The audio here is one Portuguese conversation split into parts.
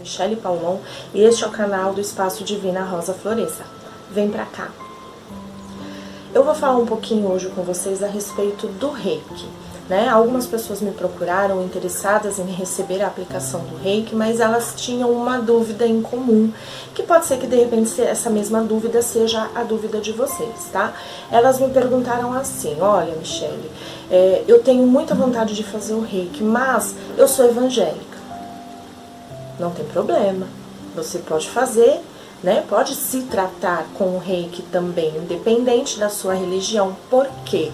Michele Paulon e este é o canal do Espaço Divina Rosa Floresça. Vem pra cá. Eu vou falar um pouquinho hoje com vocês a respeito do reiki. Né? Algumas pessoas me procuraram interessadas em receber a aplicação do reiki, mas elas tinham uma dúvida em comum, que pode ser que de repente essa mesma dúvida seja a dúvida de vocês, tá? Elas me perguntaram assim: Olha, Michele, é, eu tenho muita vontade de fazer o reiki, mas eu sou evangélica não tem problema. Você pode fazer, né? Pode se tratar com o reiki também, independente da sua religião. Por quê?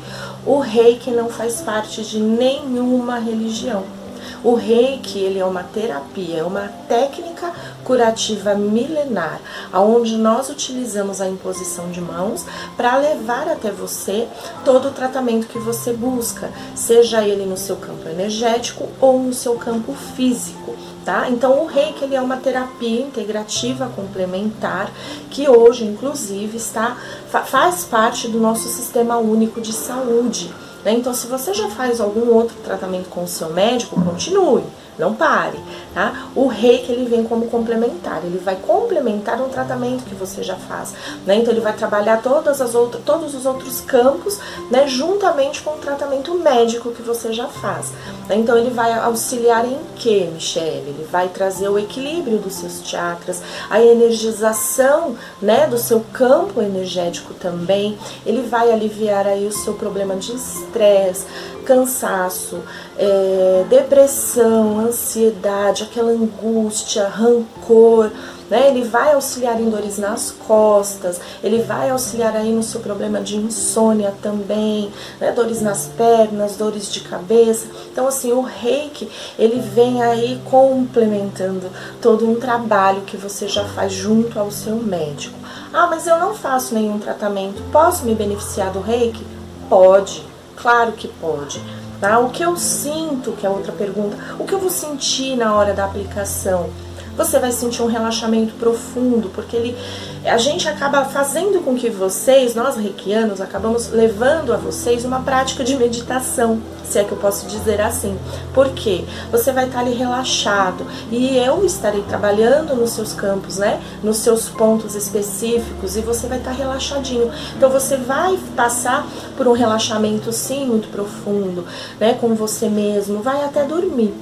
O reiki não faz parte de nenhuma religião. O reiki ele é uma terapia, é uma técnica curativa milenar, onde nós utilizamos a imposição de mãos para levar até você todo o tratamento que você busca, seja ele no seu campo energético ou no seu campo físico. Tá? Então o reiki ele é uma terapia integrativa complementar que hoje inclusive está faz parte do nosso sistema único de saúde. Né? Então, se você já faz algum outro tratamento com o seu médico, continue. Não pare, tá? O reiki ele vem como complementar, ele vai complementar um tratamento que você já faz, né? Então ele vai trabalhar todas as outras, todos os outros campos, né? Juntamente com o tratamento médico que você já faz. Né? Então ele vai auxiliar em que, Michelle? Ele vai trazer o equilíbrio dos seus chakras, a energização, né? Do seu campo energético também. Ele vai aliviar aí o seu problema de estresse, cansaço, é, depressão, ansiedade, aquela angústia, rancor. Né? Ele vai auxiliar em dores nas costas, ele vai auxiliar aí no seu problema de insônia também, né? dores nas pernas, dores de cabeça. Então, assim, o reiki, ele vem aí complementando todo um trabalho que você já faz junto ao seu médico. Ah, mas eu não faço nenhum tratamento, posso me beneficiar do reiki? Pode Claro que pode. Tá? O que eu sinto, que é outra pergunta, o que eu vou sentir na hora da aplicação? Você vai sentir um relaxamento profundo, porque ele, a gente acaba fazendo com que vocês, nós reikianos, acabamos levando a vocês uma prática de meditação, se é que eu posso dizer assim. Porque você vai estar ali relaxado e eu estarei trabalhando nos seus campos, né? Nos seus pontos específicos e você vai estar relaxadinho. Então você vai passar por um relaxamento sim muito profundo, né, com você mesmo, vai até dormir.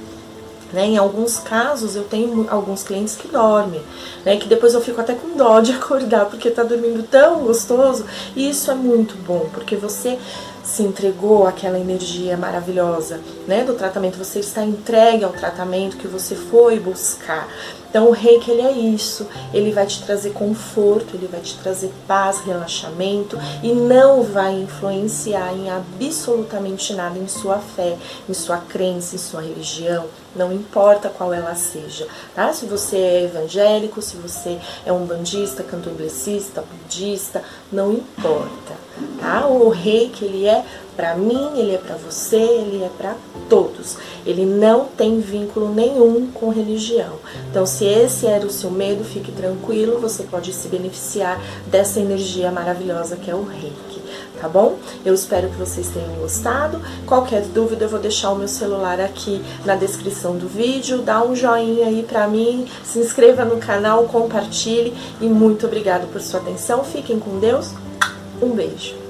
Né? Em alguns casos, eu tenho alguns clientes que dormem, né? que depois eu fico até com dó de acordar porque tá dormindo tão gostoso. E isso é muito bom, porque você se entregou àquela energia maravilhosa né, do tratamento, você está entregue ao tratamento que você foi buscar. Então o reiki ele é isso, ele vai te trazer conforto, ele vai te trazer paz, relaxamento e não vai influenciar em absolutamente nada em sua fé, em sua crença, em sua religião, não importa qual ela seja, tá? Se você é evangélico, se você é um bandista, candomblessista, budista, não importa, tá? O reiki ele é para mim, ele é para você, ele é para todos. Ele não tem vínculo nenhum com religião. Então, se esse era o seu medo, fique tranquilo, você pode se beneficiar dessa energia maravilhosa que é o Reiki, tá bom? Eu espero que vocês tenham gostado. Qualquer dúvida, eu vou deixar o meu celular aqui na descrição do vídeo. Dá um joinha aí para mim, se inscreva no canal, compartilhe e muito obrigado por sua atenção. Fiquem com Deus. Um beijo.